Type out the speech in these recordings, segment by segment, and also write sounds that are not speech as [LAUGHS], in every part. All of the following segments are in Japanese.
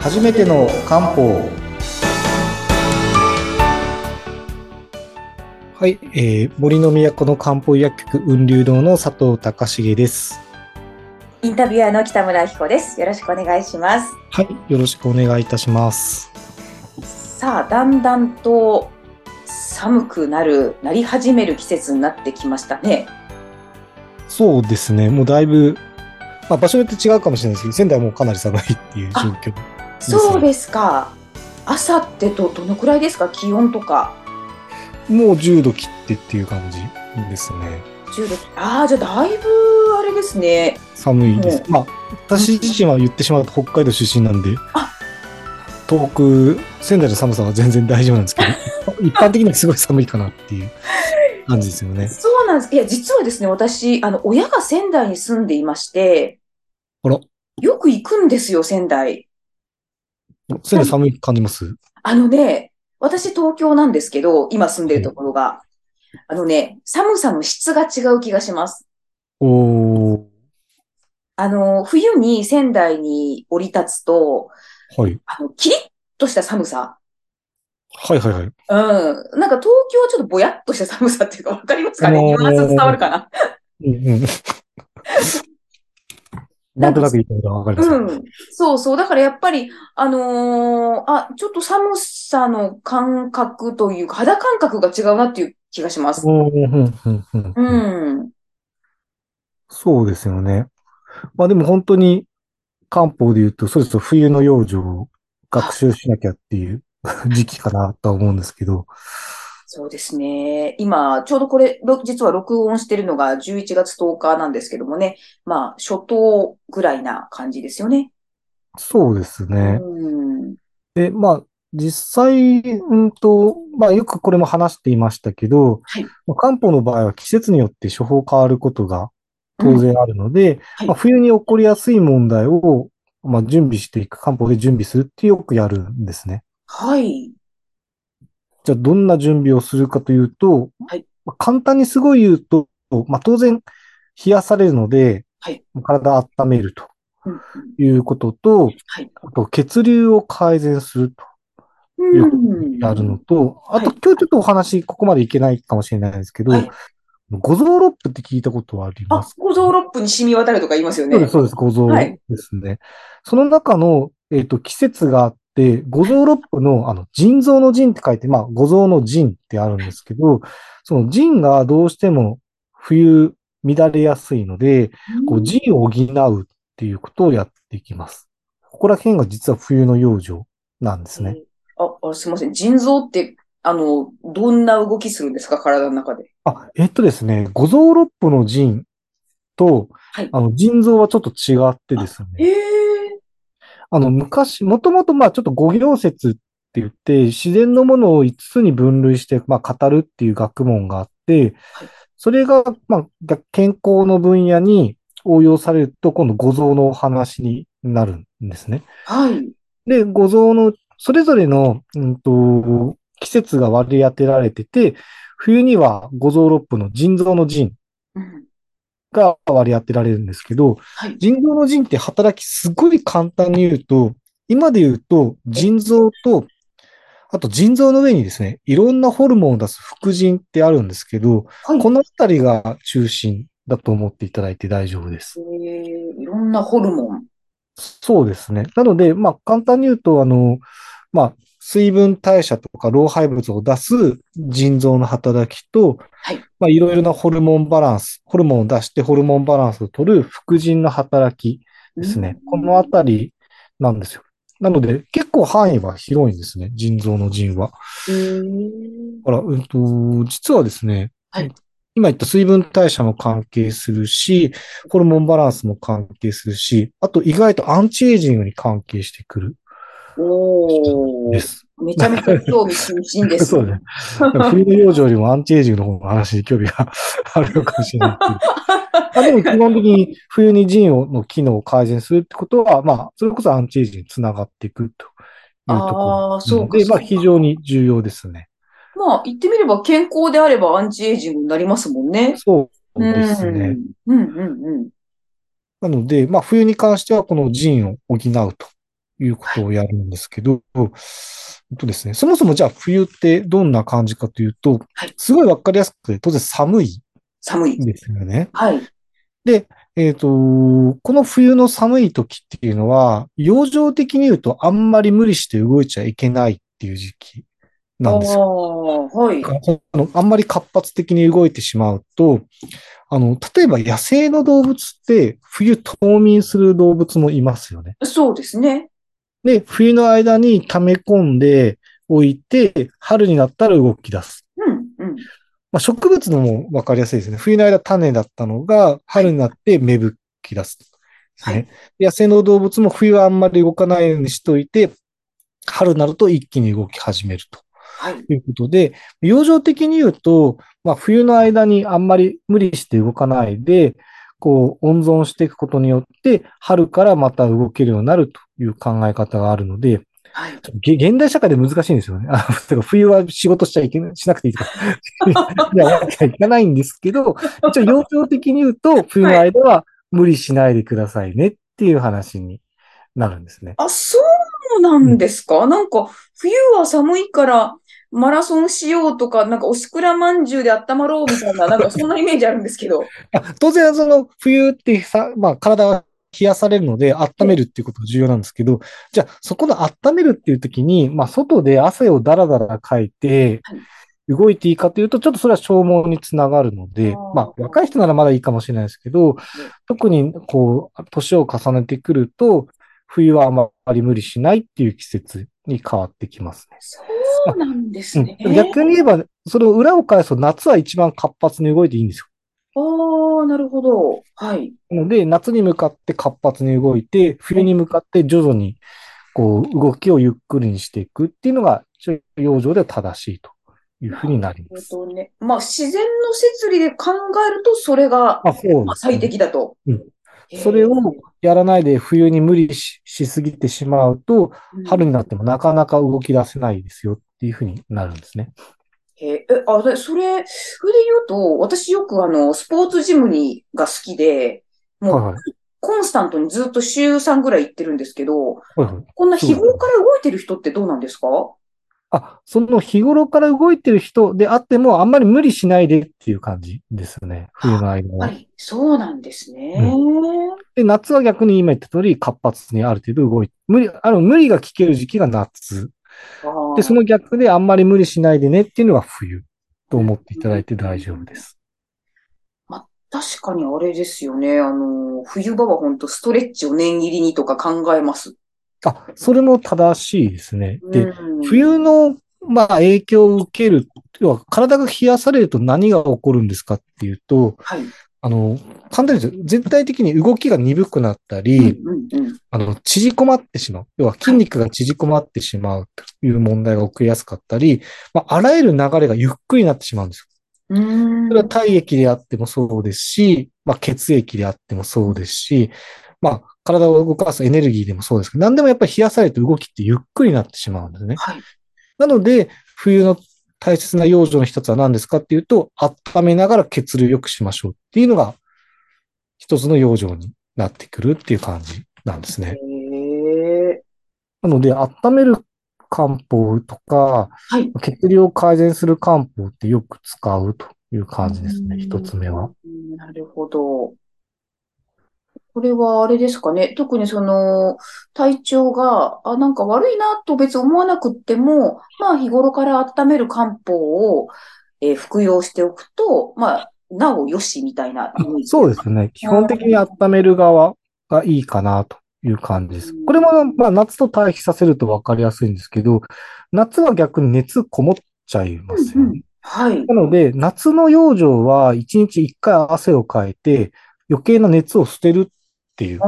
初めての漢方はい、えー、森の都の漢方薬局雲流堂の佐藤隆重です。インタビュアーの北村彦です。よろしくお願いします。はい、よろしくお願いいたします。さあ、だんだんと寒くなる、なり始める季節になってきましたね。そうですね、もうだいぶ、まあ、場所によって違うかもしれないですけど、仙台はもうかなり寒いっていう状況。そうですか。朝ってど、どのくらいですか？気温とか。もう10度切ってっていう感じですね。10度。ああ、じゃあだいぶあれですね。寒いです。うまあ、私自身は言ってしまうと北海道出身なんであ、東北、仙台の寒さは全然大丈夫なんですけど、[LAUGHS] 一般的にはすごい寒いかなっていう感じですよね。そうなんです。いや、実はですね、私、あの、親が仙台に住んでいまして、あら、よく行くんですよ、仙台。仙台寒い感じます？あのね、私東京なんですけど、今住んでるところが、あのね、寒さの質が違う気がします。おー、あの、冬に仙台に降り立つと、はい。あの、キリッとした寒さ。はいはいはい。うん。なんか東京はちょっとぼやっとした寒さっていうか、わかりますかね？あのーニュアンス伝わるかな？うんうん。なんとなく言ったことはわかります。うん。そうそう。だからやっぱり、あのーあ、ちょっと寒さの感覚というか、肌感覚が違うなっていう気がします。うんうん。そうですよね。まあでも本当に漢方で言うと、そうですと冬の養生を学習しなきゃっていう [LAUGHS] 時期かなとは思うんですけど、そうですね。今、ちょうどこれ、ろ実は録音してるのが11月10日なんですけどもね。まあ、初冬ぐらいな感じですよね。そうですね。うん。で、まあ実際、うんと、まあよくこれも話していましたけど、はいまあ漢方の場合は季節によって処方変わることが当然あるので、はいまあ、冬に起こりやすい問題を、まあ、準備していく、漢方で準備するってよくやるんですね。はい。じゃあ、どんな準備をするかというと、はいまあ簡単にすごい言うと、まあ、当然、冷やされるので、はい体を温めるとうんうんいうことと、はい。あと血流を改善するとうん。やるのと、あとはい今日ちょっとお話、ここまでいけないかもしれないですけど、はい五臓六腑って聞いたことはありまあす、五臓六腑に染み渡るとか言いますよねそうです、。そうです、五臓はいですね。その中の、えっ、と、季節があって、五臓六腑の、あの、腎臓の腎って書いて、まあ、五臓の腎ってあるんですけど、その腎がどうしても冬乱れやすいので、こう、腎を補うっていうことをやっていきます。ここら辺が実は冬の養生なんですね。あ、あ、すみません。腎臓って、あの、どんな動きするんですか？体の中で。あ、えっとですね、五臓六腑の腎と、はいあの、腎臓はちょっと違ってですね。へえ。あの、昔、もともと、まあ、ちょっと五行説って言って、自然のものを5つに分類して、まあ、語るっていう学問があってはい、それが、まあ、逆健康の分野に応用されると、今度五臓のお話になるんですね。はい。で、五臓の、それぞれの、うんと、季節が割り当てられてて、冬には五臓六腑の腎臓の腎うん。が割り当てられるんですけど、はい。腎臓の腎って働きすごい簡単に言うと、今で言うと腎臓と、あと腎臓の上にですね、いろんなホルモンを出す副腎ってあるんですけど、はい。このあたりが中心だと思っていただいて大丈夫です。えーいろんなホルモン。そうですね。なので、まあ簡単に言うと、あの、まあ水分代謝とか老廃物を出す腎臓の働きと、はいろいろなホルモンバランス、ホルモンを出してホルモンバランスを取る副腎の働きですね。このあたりなんですよ。なので、結構範囲は広いんですね。腎臓の腎は。だから、うんと、実はですね、はい今言った水分代謝も関係するし、ホルモンバランスも関係するし、あと意外とアンチエイジングに関係してくるおー。です。めちゃめちゃ興味津々です。[LAUGHS] そうね。冬の養生よりもアンチエイジングの方の話に興味があるのかもしれない。[LAUGHS] あでも基本的に冬に腎をの機能を改善するってことは、まあ、それこそアンチエイジングにつながっていくというところああ、そうか。で、まあ非常に重要ですね。まあ、言ってみれば健康であればアンチエイジングになりますもんね。そうですね。うん。うんうんうん。なので、まあ冬に関してはこの腎を補うということをやるんですけど、えっとですね、そもそもじゃあ冬ってどんな感じかというとはい、すごいわかりやすくて、当然寒い寒い。ですよね。はい。で、えっと、この冬の寒い時っていうのは、養生的に言うとあんまり無理して動いちゃいけないっていう時期なんですよ。ああ、はい。あの、あんまり活発的に動いてしまうと、あの、例えば野生の動物って冬冬眠する動物もいますよね。そうですね。で、冬の間に溜め込んでおいて、春になったら動き出す。うん、うん。まあ、植物のもわかりやすいですね。冬の間種だったのが、春になって芽吹き出す。ですね。はい野生の動物も冬はあんまり動かないようにしといて、春になると一気に動き始めると。はい。ということで、養生的に言うと、まあ、冬の間にあんまり無理して動かないで、こう、温存していくことによって、春からまた動けるようになるという考え方があるので、はい。げ現代社会で難しいんですよね。あ [LAUGHS] 冬は仕事しちゃいけない、しなくていいとか。[LAUGHS] いや、わけはいかないんですけど、一応養生的に言うと、冬の間は無理しないでくださいねっていう話になるんですね。あ、そうなんですか、なんか、冬は寒いから、マラソンしようとか、なんか、おしくらまんじゅうで温まろうみたいな、なんか、そんなイメージあるんですけど。[LAUGHS] あ当然、その冬ってさ、まあ体は冷やされるので温めるっていうことが重要なんですけど、じゃあそこの温めるっていう時に、まあ外で汗をだらだらかいてはい、動いていいかというと、ちょっとそれは消耗につながるのでまあ若い人ならまだいいかもしれないですけど、特にこう、年を重ねてくると、冬はあまり無理しないっていう季節に変わってきますね。そうなんですね。うん逆に言えば、それを裏を返すと夏は一番活発に動いていいんですよ。ああ、なるほど。はい。なので、夏に向かって活発に動いて、冬に向かって徐々に、こう、動きをゆっくりにしていくっていうのが、養生では正しいというふうになります。とね、まあ、自然の摂理で考えると、それが、あ、そうま最適だと。うんそれをやらないで冬に無理ししすぎてしまうと、春になってもなかなか動き出せないですよっていうふうになるんですね。へえ、え、あ、で、それ、それで言うと、私よくあの、スポーツジムに、が好きで、もう、はいはい。コンスタントにずっと週3ぐらい行ってるんですけど、はいはい。こんな日頃から動いてる人ってどうなんですか？あ、その日頃から動いてる人であっても、あんまり無理しないでっていう感じですね。冬の間は。はい、そうなんですね。で、夏は逆に今言った通り活発にある程度動いて、無理、あの、無理が効ける時期が夏。で、その逆であんまり無理しないでねっていうのが冬と思っていただいて大丈夫です。確かにあれですよね。あの、冬場は本当ストレッチを念入りにとか考えます。あ、それも正しいですね。で、うん冬の、まあ、影響を受ける、要は体が冷やされると何が起こるんですかっていうと、はい。あの、簡単に言うと、全体的に動きが鈍くなったり。あの、縮こまってしまう。要は筋肉が縮こまってしまうという問題が起きやすかったり、まあ、あらゆる流れがゆっくりになってしまうんですよ。それは体液であってもそうですし、まあ、血液であってもそうですし、まあ、体を動かすエネルギーでもそうですけど、何でもやっぱり冷やされると動きってゆっくりになってしまうんですね。はい。なので、冬の大切な養生の一つは何ですかっていうと、温めながら血流良くしましょうっていうのが、一つの養生になってくるっていう感じなんですね。なので、温める漢方とか、はい。血流を改善する漢方ってよく使うという感じですね、うん一つ目は。うんなるほど。これはあれですかね。特にその、体調が、あ、なんか悪いなと別に思わなくっても、まあ日頃から温める漢方を、えー服用しておくと、まあ、なおよしみたいな。そうですね。基本的に温める側がいいかなという感じですうん。これも、まあ、夏と対比させると分かりやすいんですけど、夏は逆に熱こもっちゃいますようんうんね。はい。なので、夏の養生は1日1回汗をかいて、余計な熱を捨てるっていう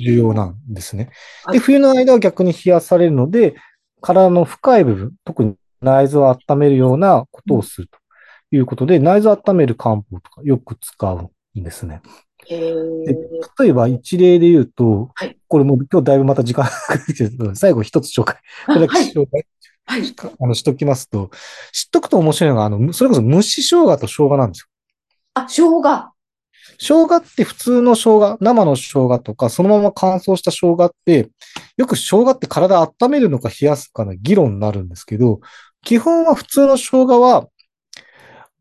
重要なんですね。で、はい冬の間は逆に冷やされるので、体の深い部分、特に内臓を温めるようなことをするということで、内臓を温める漢方とかよく使うんですね。え。例えば一例で言うと、はいこれもう今日だいぶまた時間がかかってる最後一つ紹介、これだけはい。紹介はい。あのしときますと、知っとくと面白いのが、あの、それこそ蒸し生姜と生姜なんですよ。あ、生姜。生姜って普通の生姜、生の生姜とか、そのまま乾燥した生姜って、よく生姜って体温めるのか冷やすかの議論になるんですけど、基本は普通の生姜は、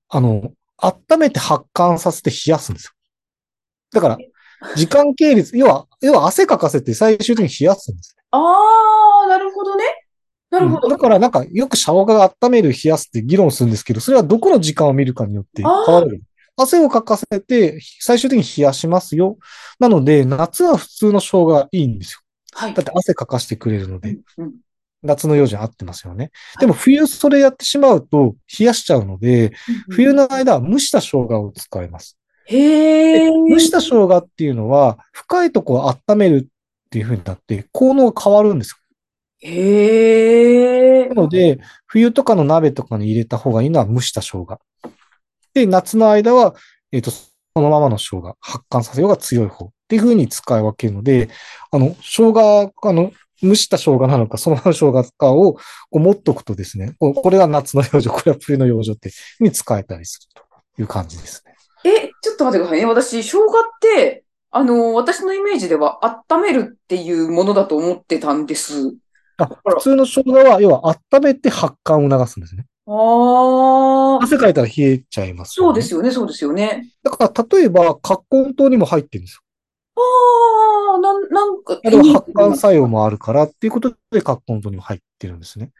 あの、温めて発汗させて冷やすんですよ。だから、時間系列、要は、要は汗かかせて最終的に冷やすんです。ああ、なるほどね。なるほど。うんだからなんか、よく生姜が温める、冷やすって議論するんですけど、それはどこの時間を見るかによって変わる。汗をかかせて、最終的に冷やしますよ。なので、夏は普通の生姜がいいんですよ。はいだ。って汗かかしてくれるので、うんうん夏の用事合ってますよね。でも冬それやってしまうと冷やしちゃうので、冬の間は蒸した生姜を使います。へえ。蒸した生姜っていうのは、深いところを温めるっていう風になって、効能が変わるんですよ。へえ。なので、冬とかの鍋とかに入れた方がいいのは蒸した生姜。で、夏の間は、えっ、と、そのままの生姜、発汗させようが強い方っていう風に使い分けるので、あの、生姜、あの、蒸した生姜なのか、そのままの生姜かをこう持っとくとですね、これは夏の養生、これは冬の養生ってに使えたりするという感じですね。え、ちょっと待ってくださいね。私、生姜って、あの、私のイメージでは温めるっていうものだと思ってたんです。あ、普通の生姜は、要は温めて発汗を促すんですね。ああ、汗かいたら冷えちゃいます、そうですよね、そうですよね。だから、例えば、葛根湯にも入ってるんですよ。ああ、なん、なんか、あれは発汗作用もあるからっていうことで、葛根湯にも入ってるんですね。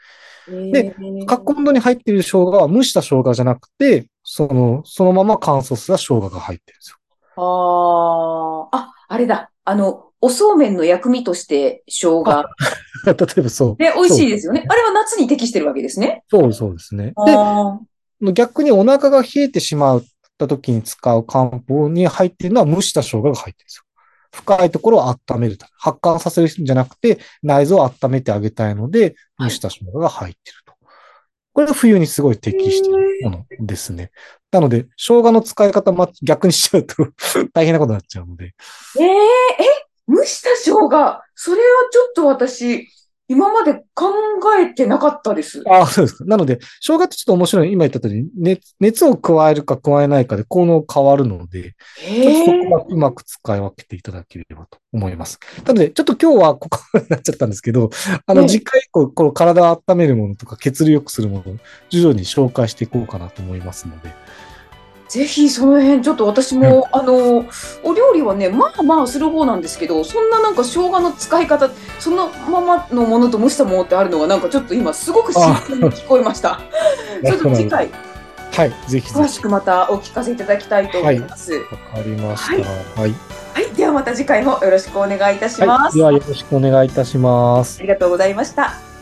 でで葛根湯に入っている生姜は蒸した生姜じゃなくて、その、そのまま乾燥した生姜が入ってるんですよ。ああ、あ、あれだ。あの、おそうめんの薬味として生姜。[LAUGHS] 例えばそう。ね、美味しいですよね。あれは夏に適してるわけですね。そうそうですね。あで、逆にお腹が冷えてしまった時に使う漢方に入っているのは蒸した生姜が入ってるんですよ。深いところを温めるため。発汗させるんじゃなくて、内臓を温めてあげたいので、はい蒸した生姜が入ってると。これが冬にすごい適しているものですね。なので、生姜の使い方ま逆にしちゃうと [LAUGHS] 大変なことになっちゃうので。えええ、蒸した生姜。それはちょっと私、今まで考えてなかったです。ああ、そうですか。なので、生姜ってちょっと面白い。今言った通り、熱熱を加えるか加えないかで効能変わるので、ちょっとそええこはうまく使い分けていただければと思います。なので、ちょっと今日はここになっちゃったんですけど、あの、ええ次回以降、この体を温めるものとか血流良くするものを徐々に紹介していこうかなと思いますので。ぜひその辺、ちょっと私も、あの、お料理はね、まあまあする方なんですけど、そんななんか生姜の使い方、そのままのものと蒸したものってあるのが、なんかちょっと今すごく新鮮に聞こえました。ちょっと次回、はい、ぜひ。詳しくまたお聞かせいただきたいと思います。はい。わかりました。はい。ではまた次回もよろしくお願いいたします。はい、ではよろしくお願いいたします。ありがとうございました。